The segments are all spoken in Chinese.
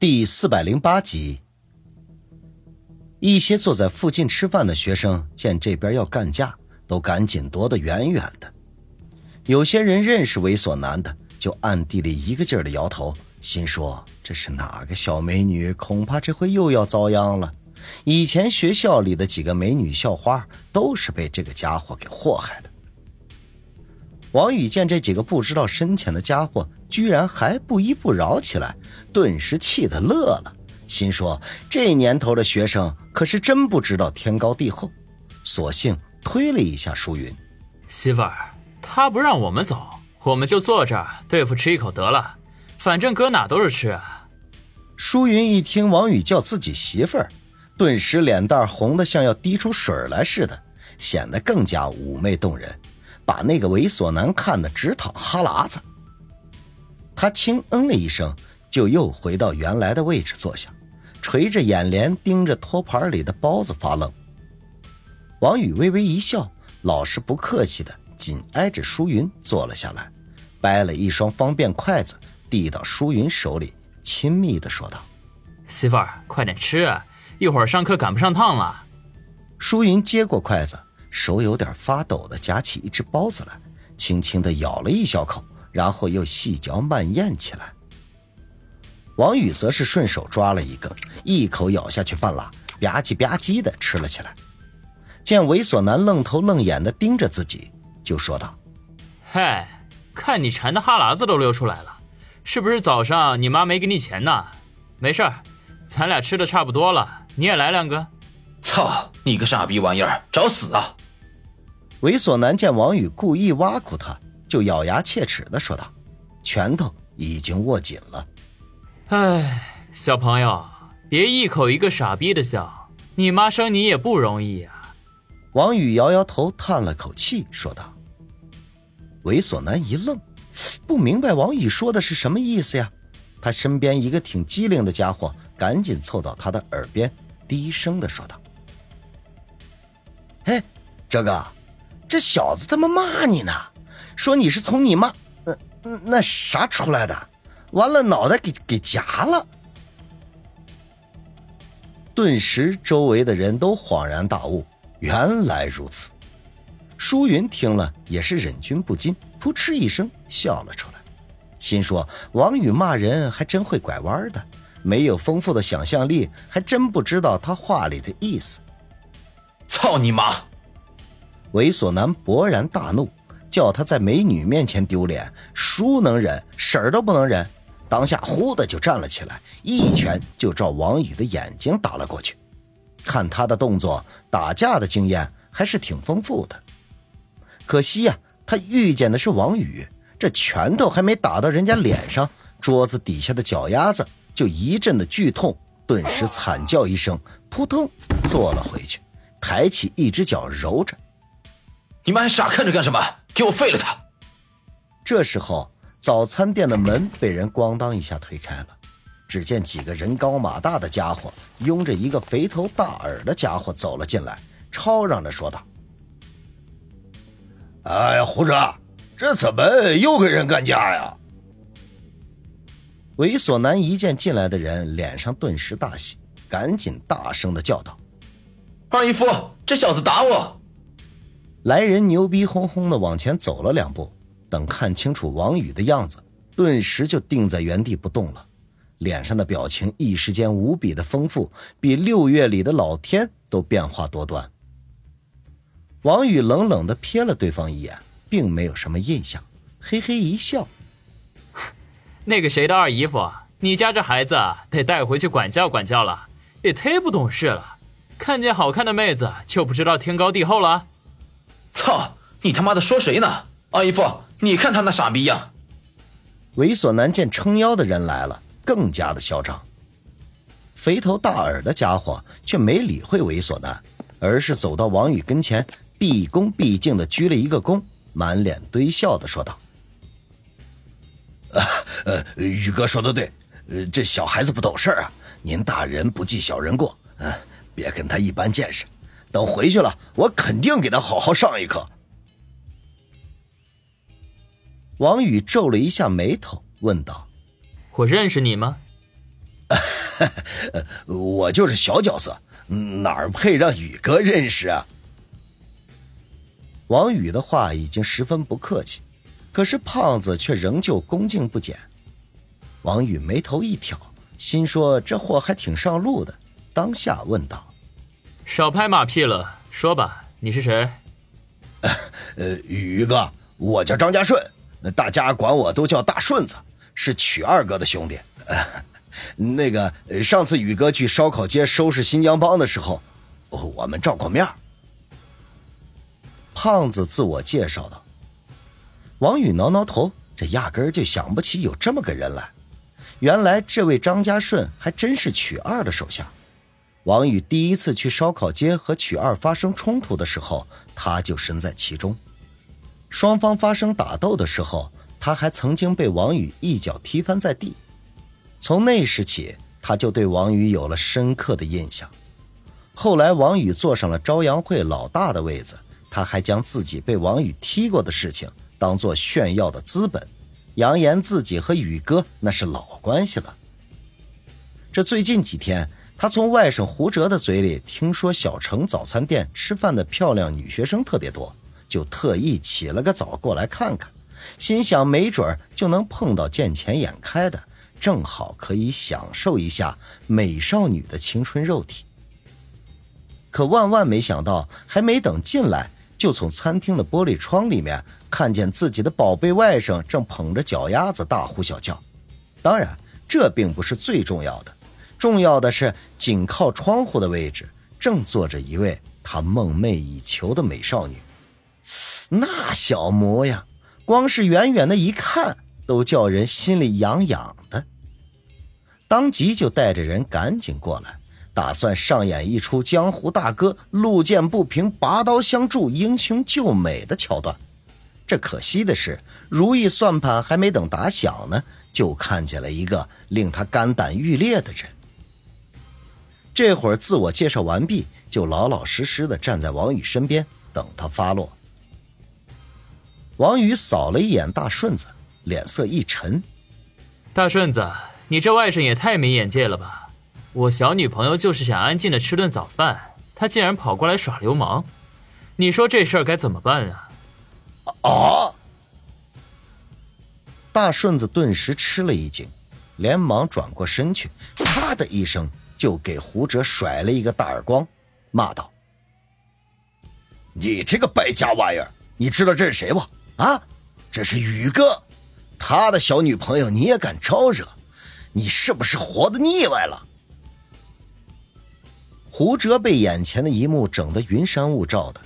第四百零八集，一些坐在附近吃饭的学生见这边要干架，都赶紧躲得远远的。有些人认识猥琐男的，就暗地里一个劲儿的摇头，心说这是哪个小美女？恐怕这回又要遭殃了。以前学校里的几个美女校花，都是被这个家伙给祸害的。王宇见这几个不知道深浅的家伙居然还不依不饶起来，顿时气得乐了，心说这年头的学生可是真不知道天高地厚，索性推了一下舒云：“媳妇儿，他不让我们走，我们就坐这儿对付吃一口得了，反正搁哪都是吃。”舒云一听王宇叫自己媳妇儿，顿时脸蛋红的像要滴出水来似的，显得更加妩媚动人。把那个猥琐男看得直淌哈喇子，他轻嗯了一声，就又回到原来的位置坐下，垂着眼帘盯着托盘里的包子发愣。王宇微微一笑，老实不客气的紧挨着舒云坐了下来，掰了一双方便筷子递到舒云手里，亲密的说道：“媳妇儿，快点吃，一会儿上课赶不上趟了。”舒云接过筷子。手有点发抖的夹起一只包子来，轻轻的咬了一小口，然后又细嚼慢咽起来。王宇则是顺手抓了一个，一口咬下去半拉，吧唧吧唧的吃了起来。见猥琐男愣头愣眼的盯着自己，就说道：“嗨，看你馋的哈喇子都流出来了，是不是早上你妈没给你钱呢？没事儿，咱俩吃的差不多了，你也来两个。”操你个傻逼玩意儿，找死啊！猥琐男见王宇故意挖苦他，就咬牙切齿的说道，拳头已经握紧了。哎，小朋友，别一口一个傻逼的笑，你妈生你也不容易呀。王宇摇摇头，叹了口气，说道。猥琐男一愣，不明白王宇说的是什么意思呀？他身边一个挺机灵的家伙，赶紧凑到他的耳边，低声的说道。嘿，这个，这小子他妈骂你呢，说你是从你妈那那啥出来的，完了脑袋给给夹了。顿时，周围的人都恍然大悟，原来如此。舒云听了也是忍俊不禁，扑哧一声笑了出来，心说王宇骂人还真会拐弯的，没有丰富的想象力，还真不知道他话里的意思。操你妈！猥琐男勃然大怒，叫他在美女面前丢脸，叔能忍，婶儿都不能忍。当下呼的就站了起来，一拳就照王宇的眼睛打了过去。看他的动作，打架的经验还是挺丰富的。可惜呀，他遇见的是王宇，这拳头还没打到人家脸上，桌子底下的脚丫子就一阵的剧痛，顿时惨叫一声，扑通坐了回去。抬起一只脚揉着，你们还傻看着干什么？给我废了他！这时候，早餐店的门被人咣当一下推开了，只见几个人高马大的家伙拥着一个肥头大耳的家伙走了进来，吵嚷着说道：“哎呀，胡哲，这怎么又跟人干架呀？”猥琐男一见进来的人，脸上顿时大喜，赶紧大声的叫道。二姨夫，这小子打我！来人牛逼哄哄的往前走了两步，等看清楚王宇的样子，顿时就定在原地不动了，脸上的表情一时间无比的丰富，比六月里的老天都变化多端。王宇冷冷的瞥了对方一眼，并没有什么印象，嘿嘿一笑：“ 那个谁的二姨夫，你家这孩子得带回去管教管教了，也忒不懂事了。”看见好看的妹子就不知道天高地厚了？操！你他妈的说谁呢？阿姨夫，你看他那傻逼样！猥琐男见撑腰的人来了，更加的嚣张。肥头大耳的家伙却没理会猥琐男，而是走到王宇跟前，毕恭毕敬的鞠了一个躬，满脸堆笑的说道：“呃，宇哥说的对，呃，这小孩子不懂事啊，您大人不计小人过，嗯。”别跟他一般见识，等回去了，我肯定给他好好上一课。王宇皱了一下眉头，问道：“我认识你吗？” 我就是小角色，哪儿配让宇哥认识啊？王宇的话已经十分不客气，可是胖子却仍旧恭敬不减。王宇眉头一挑，心说这货还挺上路的，当下问道：“少拍马屁了，说吧，你是谁？”“ 呃，宇哥，我叫张家顺，大家管我都叫大顺子，是曲二哥的兄弟。那个上次宇哥去烧烤街收拾新疆帮的时候，我们照过面。”胖子自我介绍道。王宇挠挠头，这压根儿就想不起有这么个人来。原来这位张家顺还真是曲二的手下。王宇第一次去烧烤街和曲二发生冲突的时候，他就身在其中。双方发生打斗的时候，他还曾经被王宇一脚踢翻在地。从那时起，他就对王宇有了深刻的印象。后来，王宇坐上了朝阳会老大的位子。他还将自己被王宇踢过的事情当做炫耀的资本，扬言自己和宇哥那是老关系了。这最近几天，他从外甥胡哲的嘴里听说小城早餐店吃饭的漂亮女学生特别多，就特意起了个早过来看看，心想没准就能碰到见钱眼开的，正好可以享受一下美少女的青春肉体。可万万没想到，还没等进来。就从餐厅的玻璃窗里面看见自己的宝贝外甥正捧着脚丫子大呼小叫。当然，这并不是最重要的，重要的是紧靠窗户的位置正坐着一位他梦寐以求的美少女。那小模样，光是远远的一看都叫人心里痒痒的。当即就带着人赶紧过来。打算上演一出江湖大哥路见不平拔刀相助、英雄救美的桥段。这可惜的是，如意算盘还没等打响呢，就看见了一个令他肝胆欲裂的人。这会儿自我介绍完毕，就老老实实的站在王宇身边，等他发落。王宇扫了一眼大顺子，脸色一沉：“大顺子，你这外甥也太没眼界了吧！”我小女朋友就是想安静的吃顿早饭，他竟然跑过来耍流氓，你说这事儿该怎么办啊？啊！大顺子顿时吃了一惊，连忙转过身去，啪的一声就给胡哲甩了一个大耳光，骂道：“你这个败家玩意儿，你知道这是谁不？啊，这是宇哥，他的小女朋友你也敢招惹？你是不是活的腻歪了？”胡哲被眼前的一幕整得云山雾罩的。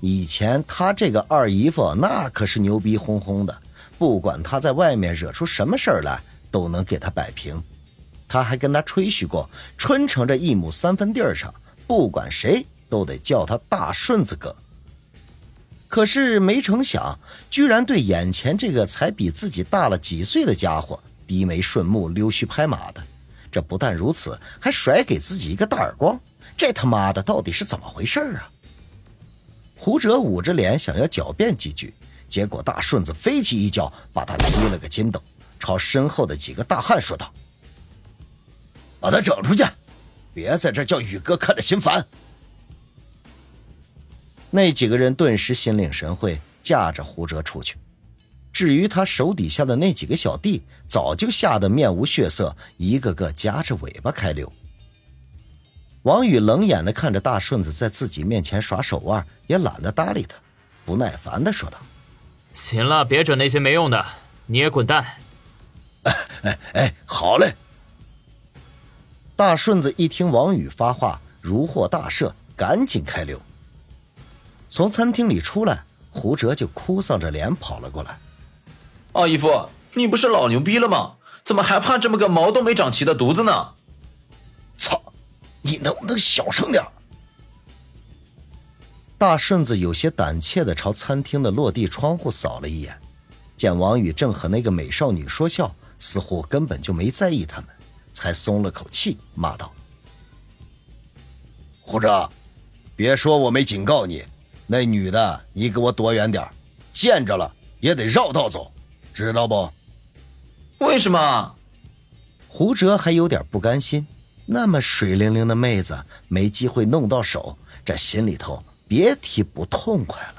以前他这个二姨夫那可是牛逼哄哄的，不管他在外面惹出什么事儿来，都能给他摆平。他还跟他吹嘘过，春城这一亩三分地儿上，不管谁都得叫他大顺子哥。可是没成想，居然对眼前这个才比自己大了几岁的家伙低眉顺目、溜须拍马的。这不但如此，还甩给自己一个大耳光。这他妈的到底是怎么回事啊？胡哲捂着脸想要狡辩几句，结果大顺子飞起一脚把他踢了个筋斗，朝身后的几个大汉说道：“把他整出去，别在这叫宇哥看着心烦。”那几个人顿时心领神会，架着胡哲出去。至于他手底下的那几个小弟，早就吓得面无血色，一个个夹着尾巴开溜。王宇冷眼的看着大顺子在自己面前耍手腕，也懒得搭理他，不耐烦的说道：“行了，别整那些没用的，你也滚蛋。”哎哎哎，好嘞。大顺子一听王宇发话，如获大赦，赶紧开溜。从餐厅里出来，胡哲就哭丧着脸跑了过来：“二姨夫，你不是老牛逼了吗？怎么还怕这么个毛都没长齐的犊子呢？”操你能不能小声点大顺子有些胆怯的朝餐厅的落地窗户扫了一眼，见王宇正和那个美少女说笑，似乎根本就没在意他们，才松了口气，骂道：“胡哲，别说我没警告你，那女的你给我躲远点见着了也得绕道走，知道不？”为什么？胡哲还有点不甘心，那么水灵灵的妹子没机会弄到手，这心里头别提不痛快了。